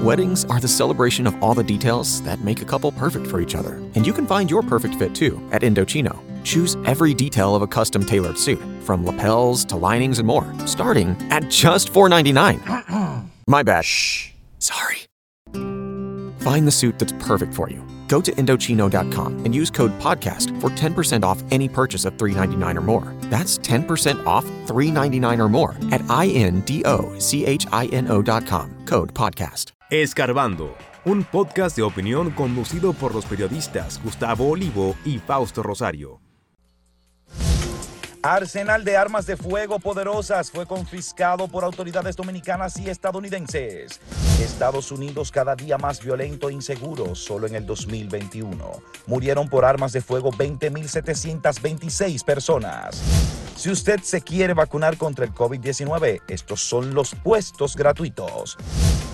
Weddings are the celebration of all the details that make a couple perfect for each other. And you can find your perfect fit too at Indochino. Choose every detail of a custom tailored suit, from lapels to linings and more, starting at just $4.99. My bad. Shh. Sorry. Find the suit that's perfect for you. Go to Indochino.com and use code PODCAST for 10% off any purchase of $3.99 or more. That's 10% off $3.99 or more at INDOCHINO.com. Code PODCAST. Escarbando, un podcast de opinión conducido por los periodistas Gustavo Olivo y Fausto Rosario. Arsenal de armas de fuego poderosas fue confiscado por autoridades dominicanas y estadounidenses. Estados Unidos cada día más violento e inseguro, solo en el 2021. Murieron por armas de fuego 20.726 personas. Si usted se quiere vacunar contra el COVID-19, estos son los puestos gratuitos.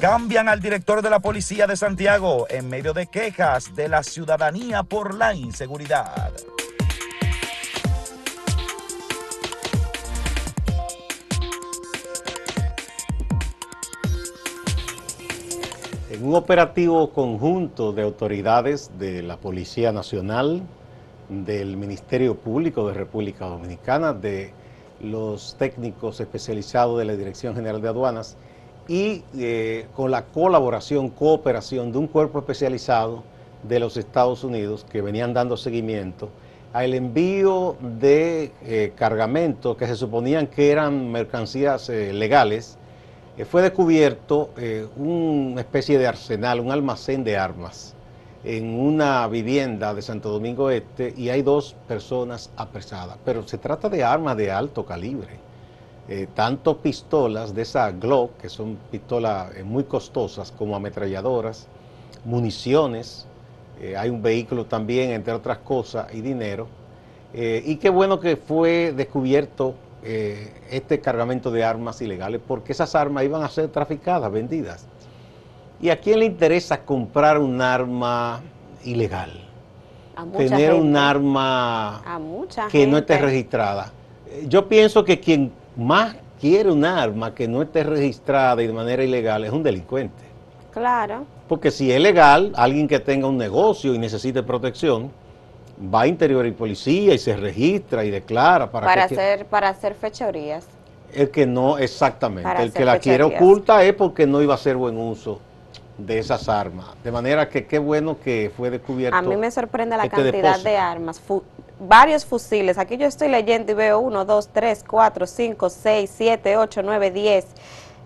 Cambian al director de la Policía de Santiago en medio de quejas de la ciudadanía por la inseguridad. Un operativo conjunto de autoridades de la Policía Nacional, del Ministerio Público de República Dominicana, de los técnicos especializados de la Dirección General de Aduanas y eh, con la colaboración, cooperación de un cuerpo especializado de los Estados Unidos que venían dando seguimiento al envío de eh, cargamentos que se suponían que eran mercancías eh, legales eh, fue descubierto eh, una especie de arsenal, un almacén de armas en una vivienda de Santo Domingo Este y hay dos personas apresadas. Pero se trata de armas de alto calibre. Eh, tanto pistolas de esa Glock, que son pistolas muy costosas, como ametralladoras, municiones, hay un vehículo también, entre otras cosas, y dinero. y qué bueno que fue descubierto eh, este cargamento de armas ilegales porque esas armas iban a ser traficadas, vendidas. ¿Y a quién le interesa comprar un arma ilegal? Tener un arma que no esté registrada. Eh, yo pienso que quien más quiere un arma que no esté registrada y de manera ilegal es un delincuente. Claro. Porque si es legal, alguien que tenga un negocio y necesite protección, va a interior y policía y se registra y declara para, para hacer para hacer fechorías. El que no, exactamente, el que la quiere oculta es porque no iba a hacer buen uso de esas armas. De manera que qué bueno que fue descubierto. A mí me sorprende la este cantidad de armas, varios fusiles. Aquí yo estoy leyendo y veo uno, dos, tres, cuatro, cinco, seis, siete, ocho, nueve, diez.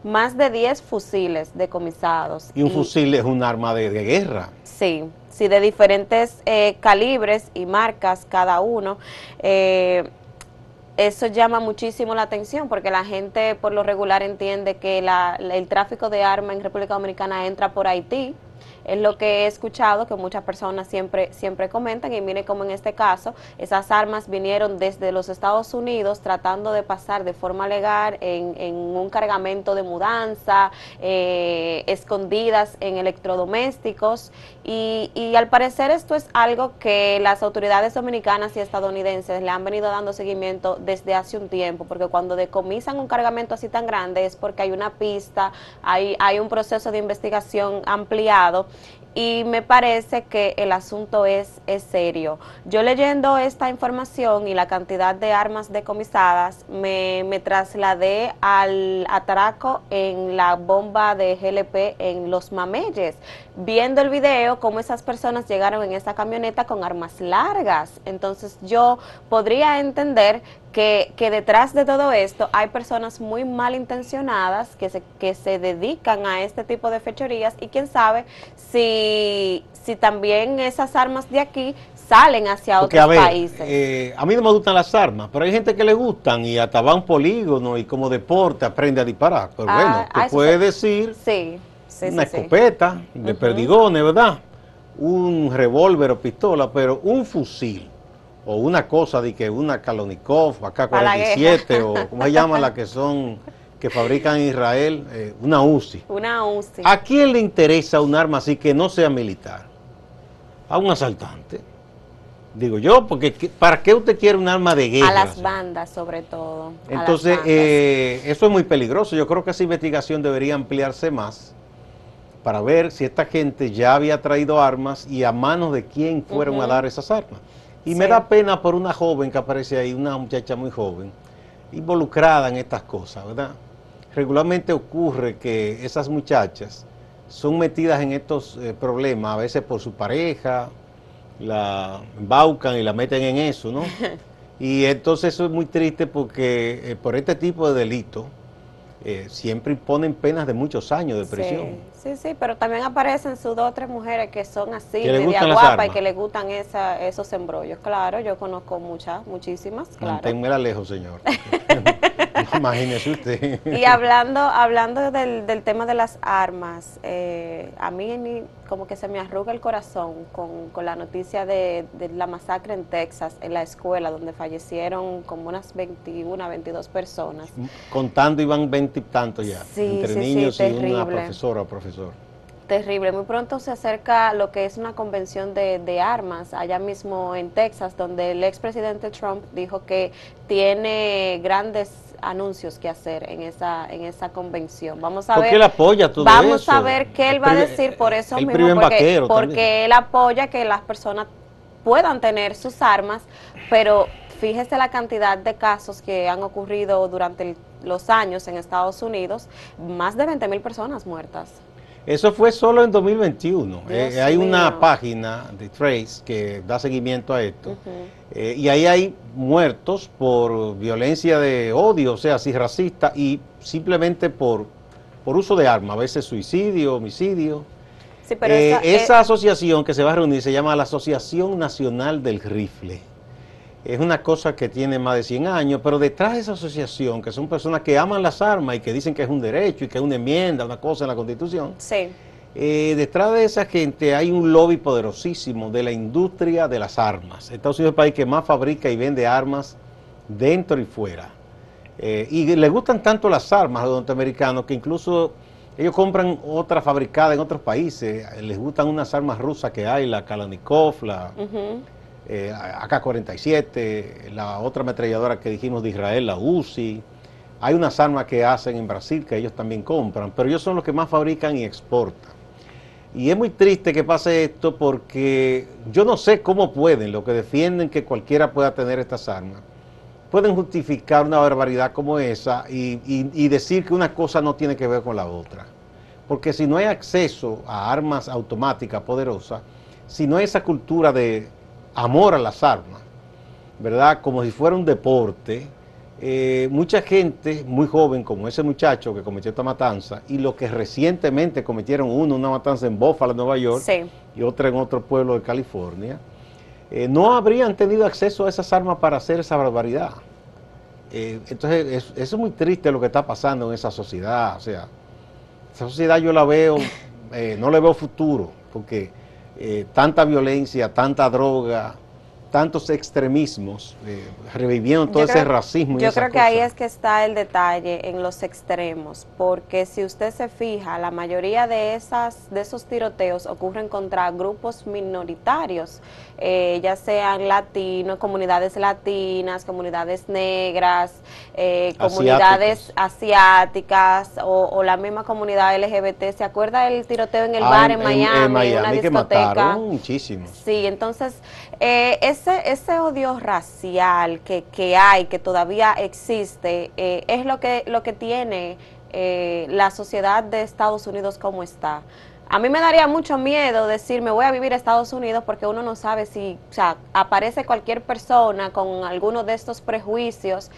Más de diez fusiles decomisados. Y un fusil es un arma de guerra. Sí, sí, de diferentes eh, calibres y marcas cada uno. Eh, eso llama muchísimo la atención porque la gente por lo regular entiende que el tráfico de armas en República Dominicana entra por Haití, es lo que he escuchado que muchas personas siempre, siempre comentan y mire como en este caso, esas armas vinieron desde los Estados Unidos tratando de pasar de forma legal en, un cargamento de mudanza, eh, escondidas en electrodomésticos y, y al parecer esto es algo que las autoridades dominicanas y estadounidenses le han venido dando seguimiento desde hace un tiempo, porque cuando decomisan un cargamento así tan grande es porque hay una pista, hay, hay un proceso de investigación ampliado y me parece que el asunto es, es serio. Yo leyendo esta información y la cantidad de armas decomisadas, me, me trasladé al atraco en la bomba de GLP en Los Mameyes, viendo el video cómo esas personas llegaron en esa camioneta con armas largas. Entonces yo podría entender que, que, detrás de todo esto hay personas muy malintencionadas que se, que se dedican a este tipo de fechorías y quién sabe si, si también esas armas de aquí salen hacia otros países. Eh, a mí no me gustan las armas, pero hay gente que le gustan y hasta va a un polígono y como deporte aprende a disparar. Pero ah, bueno, tú puedes decir una escopeta de perdigones, ¿verdad? Un revólver o pistola, pero un fusil o una cosa de que una Kalonikov, AK-47 o como se llama la que son que fabrican en Israel, eh, una UCI. Una UCI. ¿A quién le interesa un arma así que no sea militar? A un asaltante. Digo yo, porque ¿para qué usted quiere un arma de guerra? A las bandas, sobre todo. Entonces, eh, eso es muy peligroso. Yo creo que esa investigación debería ampliarse más para ver si esta gente ya había traído armas y a manos de quién fueron a dar esas armas. Y me da pena por una joven que aparece ahí, una muchacha muy joven, involucrada en estas cosas, ¿verdad? Regularmente ocurre que esas muchachas son metidas en estos eh, problemas, a veces por su pareja, la embaucan y la meten en eso, ¿no? y entonces eso es muy triste porque eh, por este tipo de delito eh, siempre imponen penas de muchos años de prisión. Sí, sí, sí, pero también aparecen sus dos o tres mujeres que son así, Que las guapas y que le gustan esa, esos embrollos. Claro, yo conozco muchas, muchísimas, claro. Manténmela lejos, señor. Imagínese usted. Y hablando, hablando del, del tema de las armas, eh, a mí como que se me arruga el corazón con, con la noticia de, de la masacre en Texas, en la escuela, donde fallecieron como unas 21, 22 personas. Contando iban veinte y tantos ya, Sí, entre sí, sí, niños y una profesora o profesor. Terrible. Muy pronto se acerca lo que es una convención de, de armas allá mismo en Texas, donde el expresidente Trump dijo que tiene grandes anuncios que hacer en esa en esa convención. Vamos a ¿Por ver. qué él apoya todo Vamos eso? a ver qué él va a decir por eso el mismo, porque, porque él apoya que las personas puedan tener sus armas, pero fíjese la cantidad de casos que han ocurrido durante el- los años en Estados Unidos, más de 20 mil personas muertas. Eso fue solo en 2021. Dios Eh, hay una página de Trace que da seguimiento a esto. Eh, y ahí hay muertos por violencia de odio, o sea, así racista, y simplemente por, por uso de armas, a veces suicidio, homicidio. Sí, pero Eh, esa, esa, eh, asociación que se va a reunir se llama la Asociación Nacional del Rifle. Es una cosa que tiene más de 100 años, pero detrás de esa asociación, que son personas que aman las armas y que dicen que es un derecho y que es una enmienda, una cosa en la Constitución, sí, eh, detrás de esa gente hay un lobby poderosísimo de la industria de las armas. Estados Unidos es el país que más fabrica y vende armas dentro y fuera. Eh, y le gustan tanto las armas a los norteamericanos que incluso ellos compran otras fabricadas en otros países. Les gustan unas armas rusas que hay, la Kalashnikov, la eh, AK-47, la otra ametralladora que dijimos de Israel, la UCI. Hay unas armas que hacen en Brasil que ellos también compran, pero ellos son los que más fabrican y exportan. Y es muy triste que pase esto porque yo no sé cómo pueden, los que defienden que cualquiera pueda tener estas armas, pueden justificar una barbaridad como esa y, y- y decir que una cosa no tiene que ver con la otra. Porque si no hay acceso a armas automáticas poderosas, si no hay esa cultura de amor a las armas, ¿verdad? Como si fuera un deporte, eh, mucha gente muy joven, como ese muchacho que cometió esta matanza, y los que recientemente cometieron uno, una matanza en Buffalo, Nueva York, sí, y otra en otro pueblo de California, eh, no habrían tenido acceso a esas armas para hacer esa barbaridad. Eh, entonces, es- eso es muy triste lo que está pasando en esa sociedad. O sea, esa sociedad yo la veo, no le veo futuro, porque eh, tanta violencia, tanta droga, tantos extremismos, eh, reviviendo todo Yo ese creo- racismo. y Yo creo que ahí es que está el detalle en los extremos, porque si usted se fija, la mayoría de esas de esos tiroteos ocurren contra grupos minoritarios, eh, ya sean latinos, comunidades latinas, comunidades negras, eh, comunidades asiáticas o, o la misma comunidad LGBT. ¿Se acuerda el tiroteo en el Ah, bar en, Miami, en Miami, una que discoteca? mataron muchísimos. Sí, entonces eh, ese, ese odio racial que, que hay, que todavía existe, eh, es lo que, lo que tiene eh, la sociedad de Estados Unidos como está. A mí me daría mucho miedo decir me voy a vivir a Estados Unidos porque uno no sabe si, o sea, aparece cualquier persona con alguno de estos prejuicios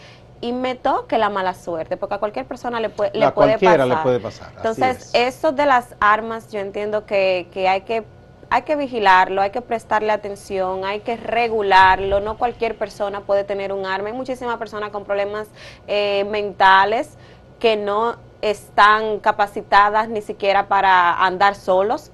y me toque la mala suerte, porque a cualquier persona le, puede le A puede cualquiera pasar. le puede pasar. Entonces, es. eso de las armas, yo entiendo que, que hay que hay que vigilarlo, hay que prestarle atención, hay que regularlo. No cualquier persona puede tener un arma. Hay muchísimas personas con problemas eh, mentales que no están capacitadas ni siquiera para andar solos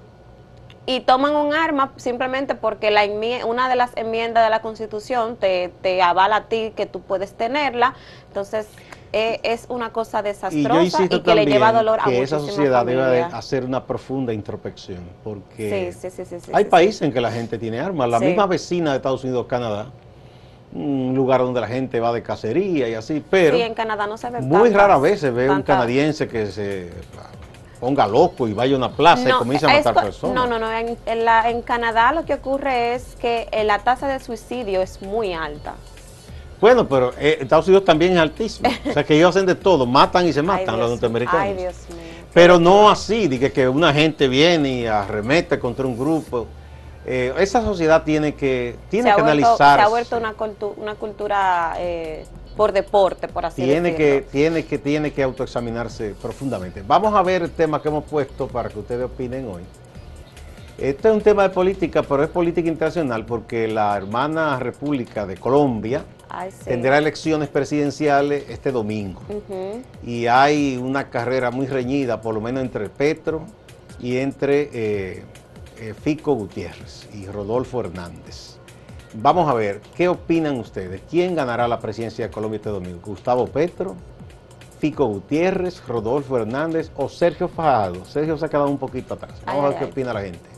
y toman un arma simplemente porque la una de las enmiendas de la Constitución te, te avala a ti que tú puedes tenerla. Entonces, eh, es una cosa desastrosa y, que le lleva dolor a que esa sociedad debe hacer una profunda introspección, porque Sí, sí, sí, sí, sí, hay países en que la gente tiene armas. La misma vecina de Estados Unidos, Canadá, un lugar donde la gente va de cacería y así, pero en Canadá no se ve muy tantas- rara vez se ve un canadiense que se ponga loco y vaya a una plaza y comience a matar personas. No, no, no. En, en, Canadá lo que ocurre es que eh, la tasa de suicidio es muy alta. Bueno, pero eh, Estados Unidos también es altísimo. o sea que ellos hacen de todo, matan y se matan los norteamericanos. Ay, Dios mío. Pero no así, de que, una gente viene y arremete contra un grupo. Eh, esa sociedad tiene que, tiene que analizarse. Se ha vuelto una, una cultura eh, por deporte, por así tiene Que, tiene, que, tiene que autoexaminarse profundamente. Vamos a ver el tema que hemos puesto para que ustedes opinen hoy. Este es un tema de política, pero es política internacional porque la hermana República de Colombia, tendrá elecciones presidenciales este domingo. Y hay una carrera muy reñida, por lo menos entre Petro y entre eh, eh, Fico Gutiérrez y Rodolfo Hernández. Vamos a ver, ¿qué opinan ustedes? ¿Quién ganará la presidencia de Colombia este domingo? ¿Gustavo Petro? Fico Gutiérrez, Rodolfo Hernández o Sergio Fajardo. Sergio se ha quedado un poquito atrás. Vamos a ver qué opina la gente.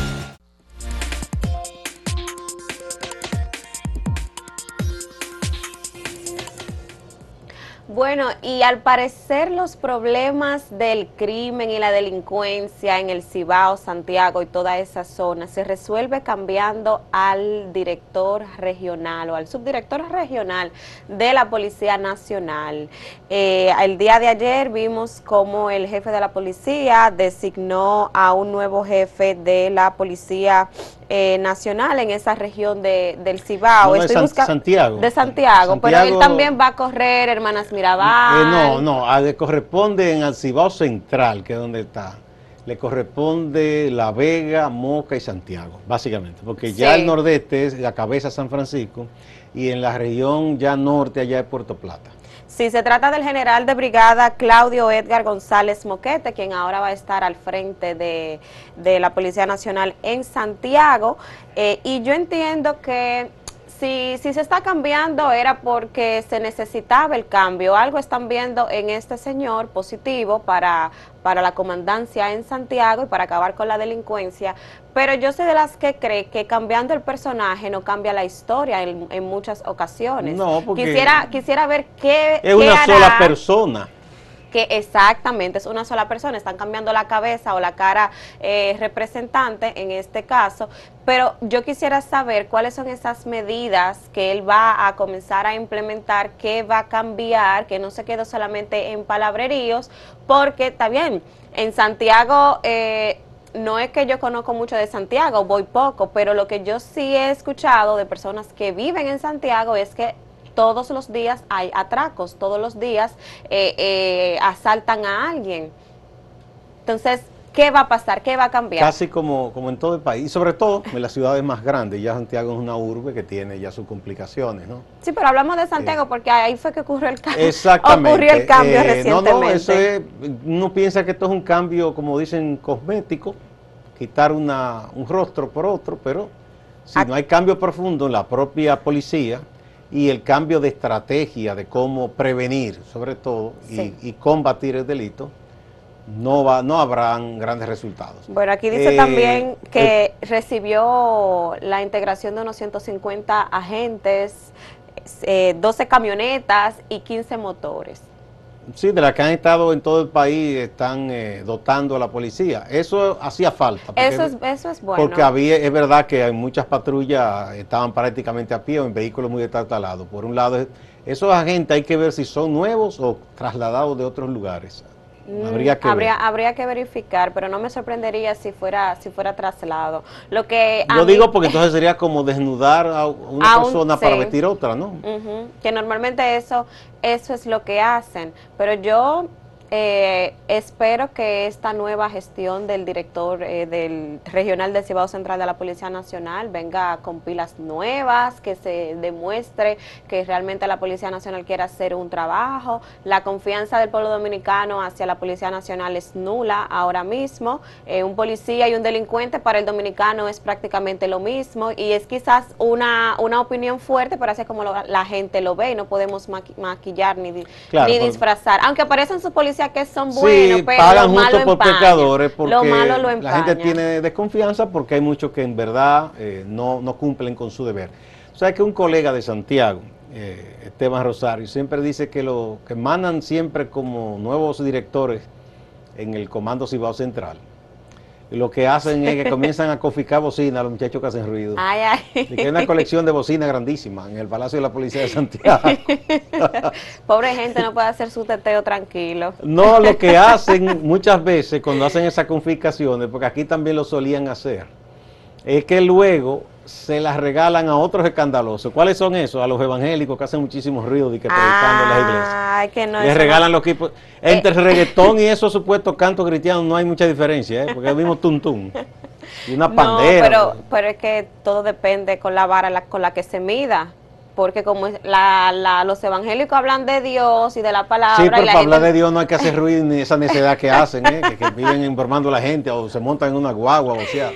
Bueno, y al parecer los problemas del crimen y la delincuencia en el Cibao, Santiago y toda esa zona se resuelve cambiando al director regional o al subdirector regional de la Policía Nacional. Eh, el día de ayer vimos cómo el jefe de la policía designó a un nuevo jefe de la Policía eh, nacional en esa región de, del Cibao. de Santiago. De Santiago, pero él también va a correr Hermanas Mirabal. Eh, no, no, le corresponde en el Cibao Central, que es donde está. Le corresponde La Vega, Moca y Santiago, básicamente, porque ya el nordeste es la cabeza San Francisco y en la región ya norte allá es Puerto Plata. Sí, se trata del general de brigada Claudio Edgar González Moquete, quien ahora va a estar al frente de, la Policía Nacional en Santiago. Eh, y yo entiendo que si, si se está cambiando era porque se necesitaba el cambio. Algo están viendo en este señor positivo para, para la comandancia en Santiago y para acabar con la delincuencia. Pero yo soy de las que cree que cambiando el personaje no cambia la historia en, en muchas ocasiones. No, porque quisiera, quisiera ver qué... Es una sola persona que exactamente es una sola persona, están cambiando la cabeza o la cara eh, representante en este caso, pero yo quisiera saber cuáles son esas medidas que él va a comenzar a implementar, qué va a cambiar, que no se quede solamente en palabreríos, porque está bien, en Santiago... Eh, no es que yo conozco mucho de Santiago, voy poco, pero lo que yo sí he escuchado de personas que viven en Santiago es que todos los días hay atracos, todos los días eh, eh, asaltan a alguien. Entonces, ¿qué va a pasar? ¿Qué va a cambiar? Casi como, como en todo el país, sobre todo en las ciudades más grandes. Ya Santiago es una urbe que tiene ya sus complicaciones, ¿no? Sí, pero hablamos de Santiago porque ahí fue que ocurrió el cambio. Exactamente. Ocurrió el cambio recientemente. Eh, no, no, eso es, uno piensa que esto es un cambio, como dicen, cosmético, quitar una, un rostro por otro, pero si no hay cambio profundo en la propia policía, y el cambio de estrategia de cómo prevenir, sobre todo, y, combatir el delito, no va, no habrán grandes resultados. Bueno, aquí dice eh, también que recibió la integración de unos 150 agentes, 12 eh, camionetas y 15 motores. Sí, de las que han estado en todo el país están eh, dotando a la policía. Eso hacía falta. eso, es, eso es bueno. Porque había, es verdad que hay muchas patrullas estaban prácticamente a pie o en vehículos muy destartalados. Por un lado, esos agentes hay que ver si son nuevos o trasladados de otros lugares. Mm, habría que, habría, que verificar, pero no me sorprendería si fuera si fuera traslado. Lo que Yo digo porque entonces sería como desnudar a una persona para vestir otra, ¿no? Que normalmente eso eso es lo que hacen, pero yo eh, espero que esta nueva gestión del director eh, del regional del Cibao Central de la Policía Nacional venga con pilas nuevas, que se demuestre que realmente la Policía Nacional quiere hacer un trabajo. La confianza del pueblo dominicano hacia la Policía Nacional es nula ahora mismo. Eh, un policía y un delincuente para el dominicano es prácticamente lo mismo y es quizás una, una opinión fuerte, pero así como la gente lo ve y no podemos maquillar ni, ni disfrazar. Aunque aparecen sus policías que son buenos, sí, pero pagan lo malo justo por empaña. pecadores porque lo malo lo la gente tiene desconfianza porque hay muchos que en verdad eh, no, no cumplen con su deber. O sea que un colega de Santiago, eh, Esteban Rosario, siempre dice que lo que mandan siempre como nuevos directores en el Comando Cibao Central. Lo que hacen es que comienzan a coficar bocina a los muchachos que hacen ruido. Ay, ay. Y que hay una colección de bocinas grandísima en el Palacio de la Policía de Santiago. Pobre gente no puede hacer su teteo tranquilo. No, lo que hacen muchas veces cuando hacen esas confiscaciones, porque aquí también lo solían hacer, es que luego se las regalan a otros escandalosos. ¿Cuáles son esos? A los evangélicos que hacen muchísimos ruidos y que predicando en las iglesias. Ay, que no. Les regalan no- los equipos. Entre el reggaetón y esos supuestos cantos cristianos no hay mucha diferencia, ¿eh? porque es el mismo tum Y una pandera. No, pero, pero es que todo depende con la vara la- con la que se mida. Porque como la, la- los evangélicos hablan de Dios y de la palabra. Sí, y pero la para gente- hablar de Dios no hay que hacer ruido ni esa necesidad que hacen, ¿eh? que, que viven informando a la gente o se montan en una guagua, o sea.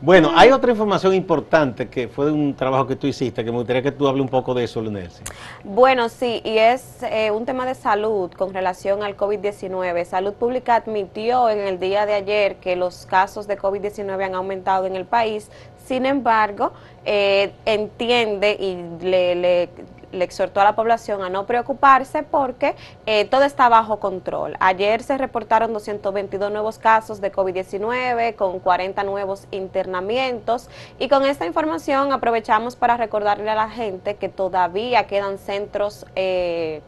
Bueno, hay otra información importante que fue de un trabajo que tú hiciste, que me gustaría que tú hables un poco de eso, Lunelsi. Bueno, sí, y es eh, un tema de salud con relación al COVID-19. Salud Pública admitió en el día de ayer que los casos de COVID-19 han aumentado en el país. Sin embargo, eh, entiende y le, le- le exhortó a la población a no preocuparse porque eh, todo está bajo control. Ayer se reportaron 222 nuevos casos de COVID-19 con 40 nuevos internamientos y con esta información aprovechamos para recordarle a la gente que todavía quedan centros eh,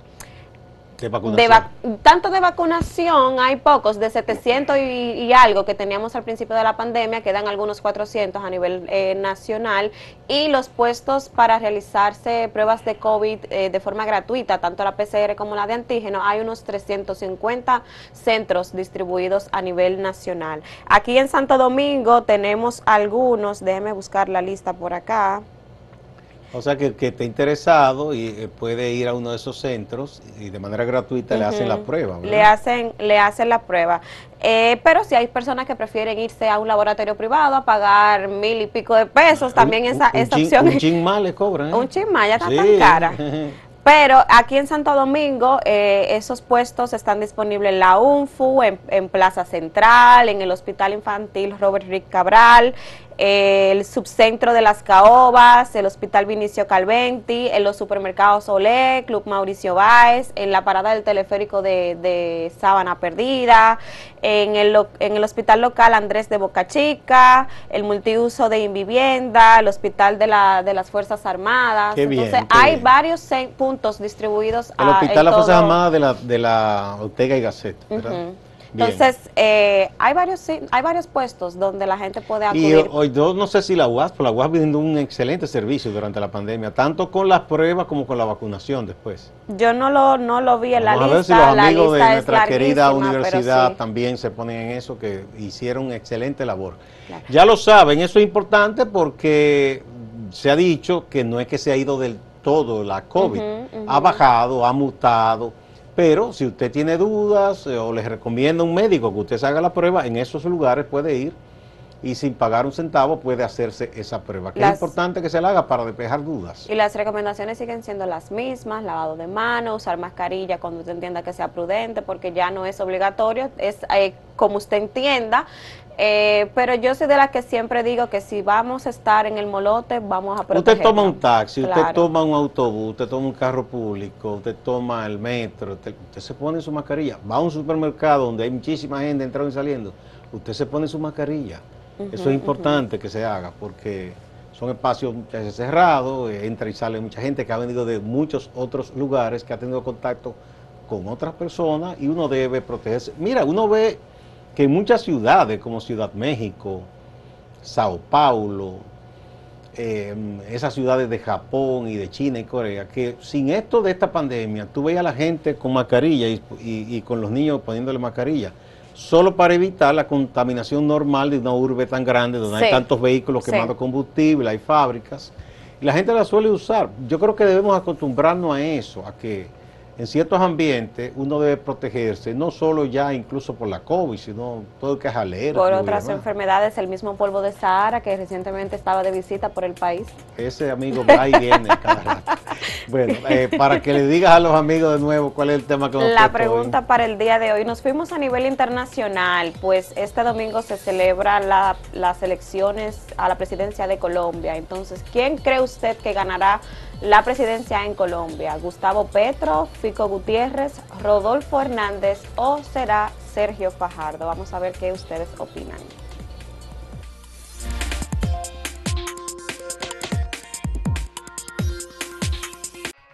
De de vacunación. vac- tanto de vacunación, hay pocos, de 700 y, y algo que teníamos al principio de la pandemia, quedan algunos 400 a nivel eh, nacional, y los puestos para realizarse pruebas de COVID eh, de forma gratuita, tanto la PCR como la de antígeno, hay unos 350 centros distribuidos a nivel nacional. Aquí en Santo Domingo tenemos algunos, déjeme buscar la lista por acá. O sea, que, que esté interesado y eh, puede ir a uno de esos centros y de manera gratuita le hacen la prueba. ¿verdad? Le hacen, le hacen la prueba. Eh, pero si hay personas que prefieren irse a un laboratorio privado a pagar mil y pico de pesos, también Un- esa, un esa chin- opción Un es chin más le cobran. ¿eh? un chin más, ya está Sí. tan cara. Pero aquí en Santo Domingo eh, esos puestos están disponibles en la UNFU, en, en Plaza Central, en el Hospital Infantil Robert Rick Cabral, el subcentro de las Caobas, el Hospital Vinicio Calventi, en los supermercados Olé, Club Mauricio Báez, en la parada del teleférico de, de Sábana Perdida, en el, en el Hospital Local Andrés de Boca Chica, el multiuso de Invivienda, el Hospital de, la, de las Fuerzas Armadas. Qué bien, Entonces, hay bien. varios puntos distribuidos El a- Hospital en La Fuerza todo- Armada de la, de la Ortega y Gasset. ¿verdad? Entonces, eh, hay varios hay varios puestos donde la gente puede Y acudir. hoy yo no sé si la UAS, pero la UAS brindó un excelente servicio durante la pandemia, tanto con las pruebas como con la vacunación después. Yo no lo, no lo vi en la Vamos a ver si lista. los amigos de lista es nuestra querida universidad sí. también se ponen en eso, que hicieron excelente labor. Claro. Ya lo saben, eso es importante porque se ha dicho que no es que se ha ido del todo la COVID, ha bajado, ha mutado, pero si usted tiene dudas eh, o les recomienda un médico que usted se haga la prueba, en esos lugares puede ir y sin pagar un centavo puede hacerse esa prueba, que Las- es importante que se la haga para despejar dudas. Y las recomendaciones siguen siendo las mismas, lavado de manos, usar mascarilla cuando usted entienda que sea prudente, porque ya no es obligatorio, es eh, como usted entienda. Eh, pero yo soy de las que siempre digo que si vamos a estar en el molote, vamos a protegernos. Usted toma un taxi, usted toma un autobús, usted toma un carro público, usted toma el metro, usted, usted se pone su mascarilla. Va a un supermercado donde hay muchísima gente entrando y saliendo, usted se pone su mascarilla. Eso es importante que se haga porque son espacios cerrados, eh, entra y sale mucha gente que ha venido de muchos otros lugares, que ha tenido contacto con otras personas y uno debe protegerse. Mira, uno ve que en muchas ciudades como Ciudad México, Sao Paulo, eh, esas ciudades de Japón y de China y Corea, que sin esto de esta pandemia, tú veías a la gente con mascarilla y, y- y con los niños poniéndole mascarilla, solo para evitar la contaminación normal de una urbe tan grande donde hay Sí. tantos vehículos Sí. quemando combustible, hay fábricas, y la gente la suele usar. Yo creo que debemos acostumbrarnos a eso, a que en ciertos ambientes uno debe protegerse, no solo ya incluso por la COVID, sino todo que es alergia. Por otras enfermedades, el mismo polvo de Sahara que recientemente estaba de visita por el país. Ese amigo va y viene cada rato. Bueno, eh, para que le digas a los amigos de nuevo cuál es el tema que nos La pregunta para el día de hoy, nos fuimos a nivel internacional, pues este domingo se celebra las elecciones a la presidencia de Colombia. Entonces, ¿quién cree usted que ganará la presidencia en Colombia? ¿Gustavo Petro, Fico Gutiérrez, Rodolfo Hernández o será Sergio Fajardo? Vamos a ver qué ustedes opinan.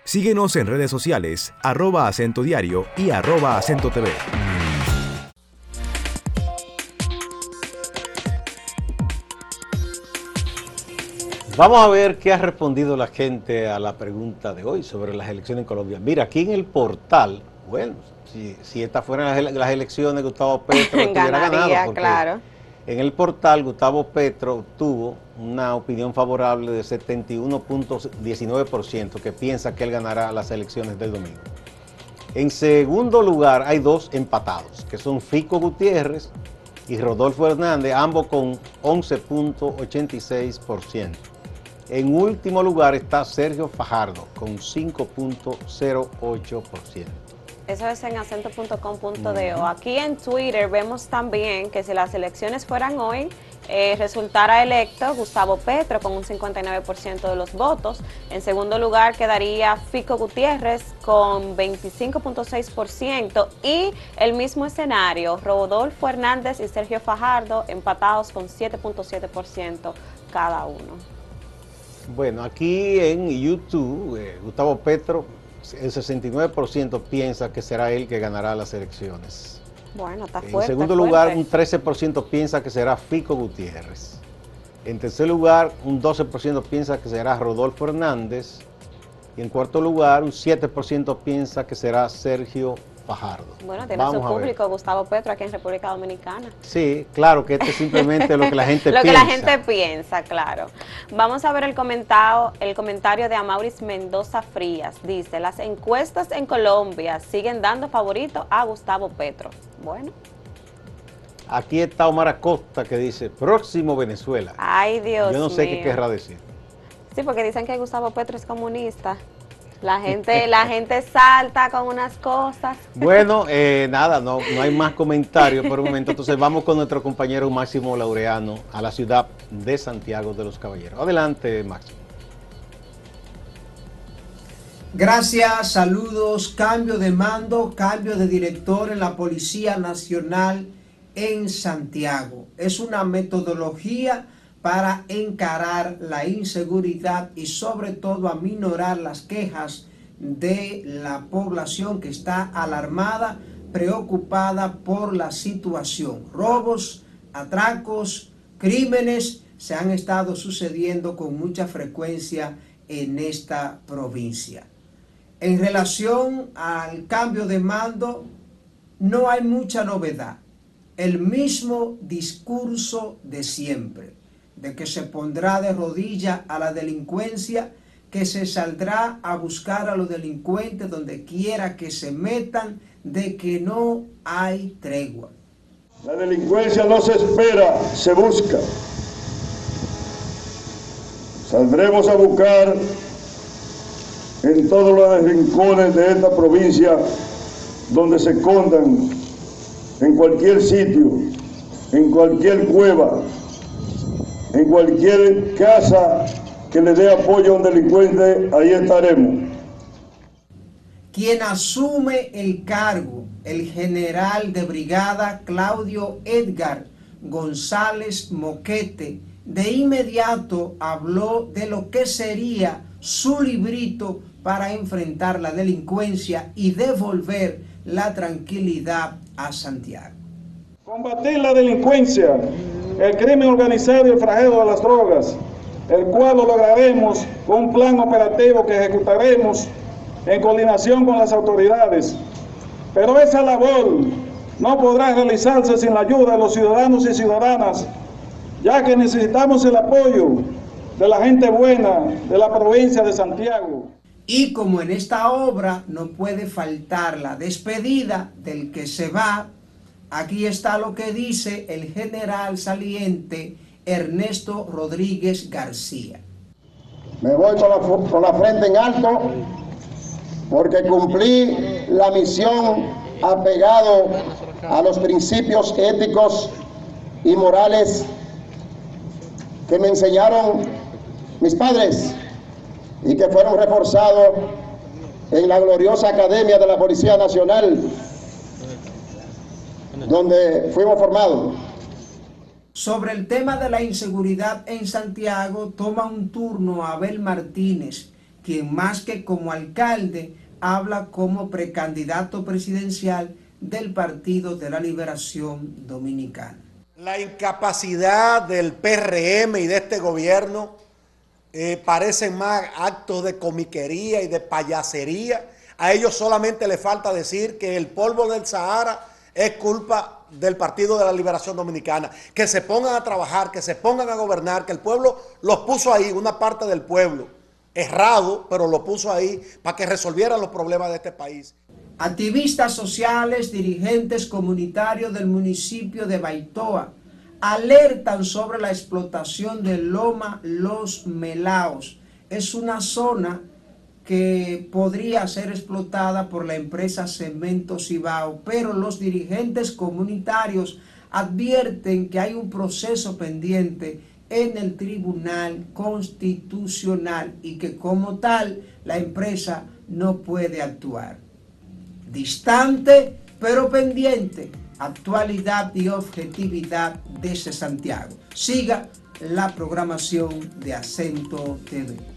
Síguenos en redes sociales, arroba acento diario y arroba acento TV. Vamos a ver qué ha respondido la gente a la pregunta de hoy sobre las elecciones en Colombia. Mira, aquí en el portal, bueno, si, si estas fueran las, elecciones, Gustavo Petro hubiera ganado. claro. En el portal, Gustavo Petro tuvo una opinión favorable de 71.19% que piensa que él ganará las elecciones del domingo. En segundo lugar, hay dos empatados, que son Fico Gutiérrez y Rodolfo Hernández, ambos con 11.86%. En último lugar está Sergio Fajardo con 5.08%. Eso es en acento.com.do. Aquí en Twitter vemos también que si las elecciones fueran hoy, eh, resultara electo Gustavo Petro con un 59% de los votos. En segundo lugar quedaría Fico Gutiérrez con 25.6% y el mismo escenario, Rodolfo Hernández y Sergio Fajardo empatados con 7.7% cada uno. Bueno, aquí en YouTube, eh, Gustavo Petro, el 69% piensa que será él que ganará las elecciones. Bueno, está fuerte. En segundo lugar, un 13% piensa que será Fico Gutiérrez. En tercer lugar, un 12% piensa que será Rodolfo Hernández. Y en cuarto lugar, un 7% piensa que será Sergio Fajardo. Bueno, tiene su público, Gustavo Petro, aquí en República Dominicana. Sí, claro, que esto es simplemente lo que la gente piensa. Lo que la gente piensa, claro. Vamos a ver el comentario, el comentario de Amauris Mendoza Frías. Dice, las encuestas en Colombia siguen dando favorito a Gustavo Petro. Bueno. Aquí está Omar Acosta que dice, próximo Venezuela. Ay, Dios Yo no sé qué querrá decir. Sí, porque dicen que Gustavo Petro es comunista. La gente, la gente salta con unas cosas. Bueno, eh, nada, no, no hay más comentarios por un momento. Entonces vamos con nuestro compañero Máximo Laureano a la ciudad de Santiago de los Caballeros. Adelante, Máximo. Gracias, saludos, cambio de mando, cambio de director en la Policía Nacional en Santiago. Es una metodología para encarar la inseguridad y sobre todo aminorar las quejas de la población que está alarmada, preocupada por la situación. Robos, atracos, crímenes se han estado sucediendo con mucha frecuencia en esta provincia. En relación al cambio de mando, no hay mucha novedad. El mismo discurso de siempre de que se pondrá de rodilla a la delincuencia, que se saldrá a buscar a los delincuentes donde quiera que se metan, de que no hay tregua. La delincuencia no se espera, se busca. Saldremos a buscar en todos los rincones de esta provincia donde se escondan, en cualquier sitio, en cualquier cueva, en cualquier casa que le dé apoyo a un delincuente, ahí estaremos. Quien asume el cargo, el general de brigada Claudio Edgar González Moquete, de inmediato habló de lo que sería su librito para enfrentar la delincuencia y devolver la tranquilidad a Santiago. Combatir la delincuencia el crimen organizado y el fragero de las drogas, el cual lo lograremos con un plan operativo que ejecutaremos en coordinación con las autoridades. Pero esa labor no podrá realizarse sin la ayuda de los ciudadanos y ciudadanas, ya que necesitamos el apoyo de la gente buena de la provincia de Santiago. Y como en esta obra no puede faltar la despedida del que se va, aquí está lo que dice el general saliente Ernesto Rodríguez García. Me voy con la, frente en alto porque cumplí la misión apegado a los principios éticos y morales que me enseñaron mis padres y que fueron reforzados en la gloriosa Academia de la Policía Nacional, donde fuimos formados. Sobre el tema de la inseguridad en Santiago, toma un turno Abel Martínez, quien más que como alcalde, habla como precandidato presidencial del Partido de la Liberación Dominicana. La incapacidad del PRM y de este gobierno eh, parecen más actos de comiquería y de payasería. A ellos solamente le falta decir que el polvo del Sahara es culpa del Partido de la Liberación Dominicana. Que se pongan a trabajar, que se pongan a gobernar, que el pueblo los puso ahí, una parte del pueblo, errado, pero lo puso ahí para que resolvieran los problemas de este país. Activistas sociales, dirigentes comunitarios del municipio de Baitoa alertan sobre la explotación de Loma Los Melaos. Es una zona que podría ser explotada por la empresa Cemento Cibao, pero los dirigentes comunitarios advierten que hay un proceso pendiente en el Tribunal Constitucional y que como tal la empresa no puede actuar distante pero pendiente, actualidad y objetividad desde Santiago. Siga la programación de Acento TV.